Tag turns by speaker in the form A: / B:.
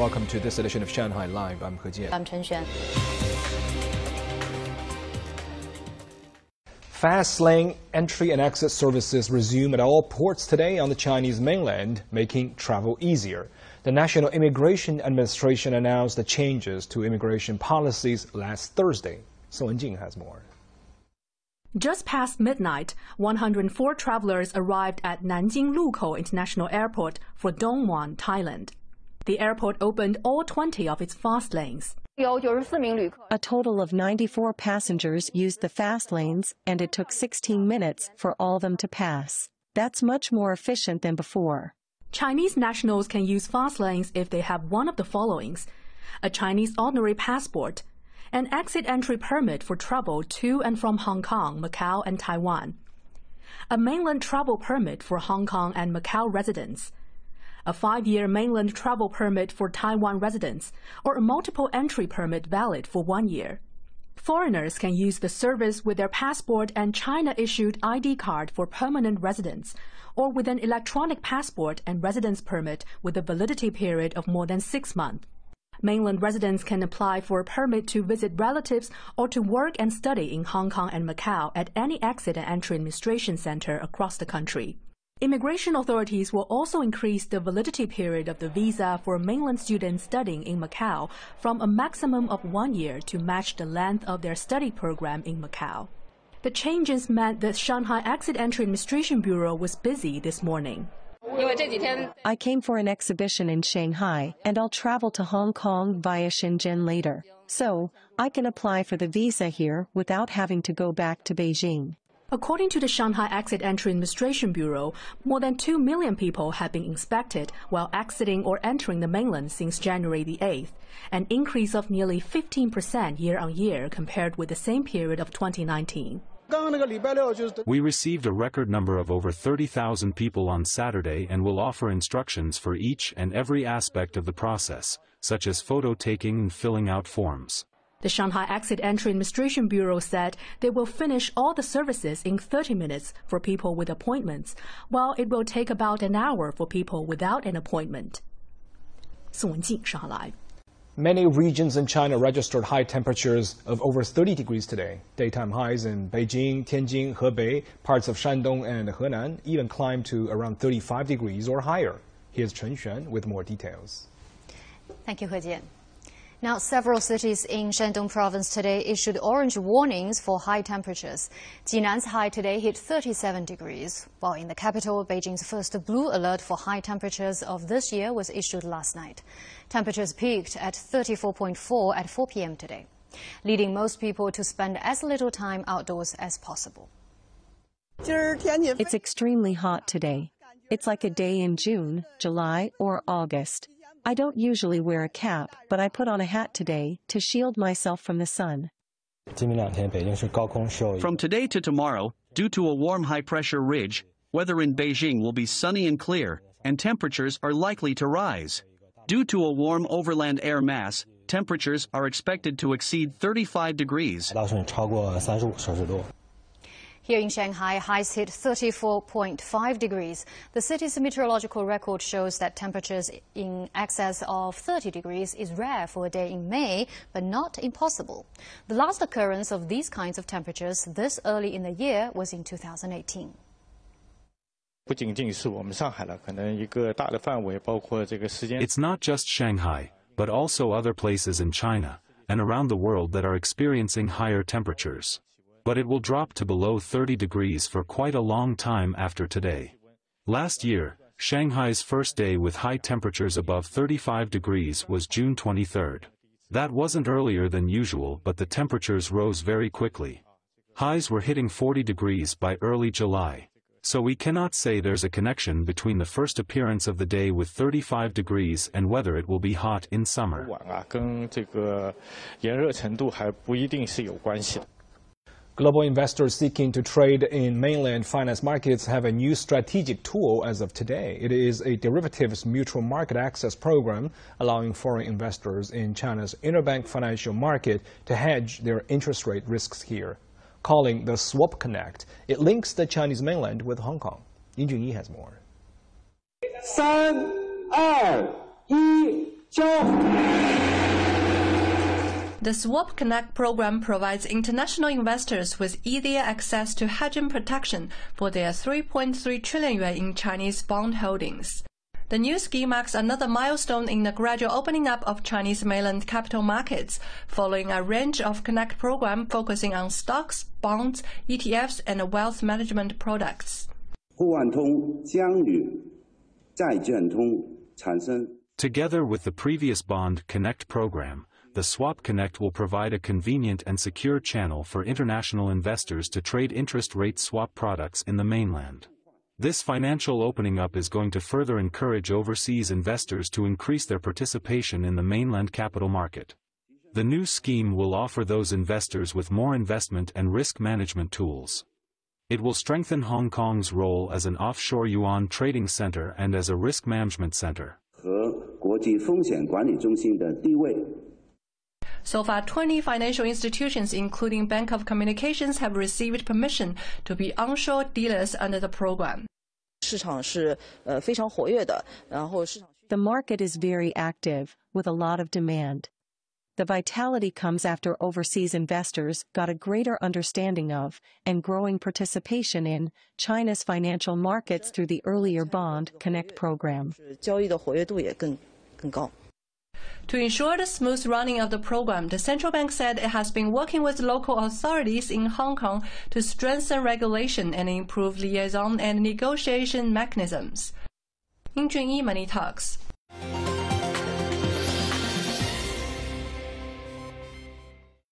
A: Welcome to this edition of Shanghai Live. I'm He Jian.
B: I'm Chen Xuan.
A: Fast lane entry and exit services resume at all ports today on the Chinese mainland, making travel easier. The National Immigration Administration announced the changes to immigration policies last Thursday. Song Wenjing has more.
C: Just past midnight, 104 travelers arrived at Nanjing Lukou International Airport for Don Muang, Thailand. The airport opened all 20 of its fast lanes.
D: A total of 94 passengers used the fast lanes, and it took 16 minutes for all of them to pass. That's much more efficient than before.
C: Chinese nationals can use fast lanes if they have one of the followings a Chinese ordinary passport, an exit entry permit for travel to and from Hong Kong, Macau, and Taiwan, a mainland travel permit for Hong Kong and Macau residents, a five-year mainland travel permit for Taiwan residents, or a multiple entry permit valid for one year. Foreigners can use the service with their passport and China-issued ID card for permanent residents, or with an electronic passport and residence permit with a validity period of more than six months. Mainland residents can apply for a permit to visit relatives or to work and study in Hong Kong and Macau at any exit and entry administration center across the country. Immigration authorities will also increase the validity period of the visa for mainland students studying in Macau from a maximum of one year to match the length of their study program in Macau. The changes meant the Shanghai Exit Entry Administration Bureau was busy this morning.
D: I came for an exhibition in Shanghai, and I'll travel to Hong Kong via Shenzhen later. So, I can apply for the visa here without having to go back to Beijing.
C: According to the Shanghai Exit Entry Administration Bureau, more than 2 million people have been inspected while exiting or entering the mainland since January the 8th, an increase of nearly 15% year on year compared with the same period of 2019.
E: We received a record number of over 30,000 people on Saturday and will offer instructions for each and every aspect of the process, such as photo taking and filling out forms.
C: The Shanghai Exit Entry Administration Bureau said they will finish all the services in 30 minutes for people with appointments, while it will take about an hour for people without an appointment.
A: Many regions in China registered high temperatures of over 30 degrees today. Daytime highs in Beijing, Tianjin, Hebei, parts of Shandong and Henan even climbed to around 35 degrees or higher. Here's Chen Xuan with more details.
B: Thank you, He Jian. Now, several cities in Shandong province today issued orange warnings for high temperatures. Jinan's high today hit 37 degrees, while in the capital, Beijing's first blue alert for high temperatures of this year was issued last night. Temperatures peaked at 34.4 at 4 p.m. today, leading most people to spend as little time outdoors as possible.
D: It's extremely hot today. It's like a day in June, July, or August. I don't usually wear a cap, but I put on a hat today to shield myself from the sun.
F: From today to tomorrow, due to a warm high pressure ridge, weather in Beijing will be sunny and clear, and temperatures are likely to rise. Due to a warm overland air mass, temperatures are expected to exceed 35 degrees.
B: Here in Shanghai, highs hit 34.5 degrees. The city's meteorological record shows that temperatures in excess of 30 degrees is rare for a day in May, but not impossible. The last occurrence of these kinds of temperatures this early in the year was in 2018.
E: It's not just Shanghai, but also other places in China and around the world that are experiencing higher temperatures but it will drop to below 30 degrees for quite a long time after today. Last year, Shanghai's first day with high temperatures above 35 degrees was June 23. That wasn't earlier than usual but the temperatures rose very quickly. Highs were hitting 40 degrees by early July. So we cannot say there's a connection between the first appearance of the day with 35 degrees and whether it will be hot in summer.
A: Ah, Global investors seeking to trade in mainland finance markets have a new strategic tool as of today. It is a derivatives mutual market access program allowing foreign investors in China's interbank financial market to hedge their interest rate risks here. Calling the Swap Connect, it links the Chinese mainland with Hong Kong. Yin Junyi has more.
G: The Swap Connect program provides international investors with easier access to hedging protection for their 3.3 trillion yuan in Chinese bond holdings. The new scheme marks another milestone in the gradual opening up of Chinese mainland capital markets, following a range of Connect program focusing on stocks, bonds, ETFs, and wealth management products.
E: Together with the previous Bond Connect program, the Swap Connect will provide a convenient and secure channel for international investors to trade interest rate swap products in the mainland. This financial opening up is going to further encourage overseas investors to increase their participation in the mainland capital market. The new scheme will offer those investors with more investment and risk management tools. It will strengthen Hong Kong's role as an offshore yuan trading center and as a risk management center.
G: 和国际风险管理中心的地位 so far, 20 financial institutions, including Bank of Communications, have received permission to be onshore dealers under the program.
D: The market is very active, with a lot of demand. The vitality comes after overseas investors got a greater understanding of and growing participation in China's financial markets through the earlier Bond Connect program.
G: To ensure the smooth running of the program, the central bank said it has been working with local authorities in Hong Kong to strengthen regulation and improve liaison and negotiation mechanisms. Ying Junyi Money Talks.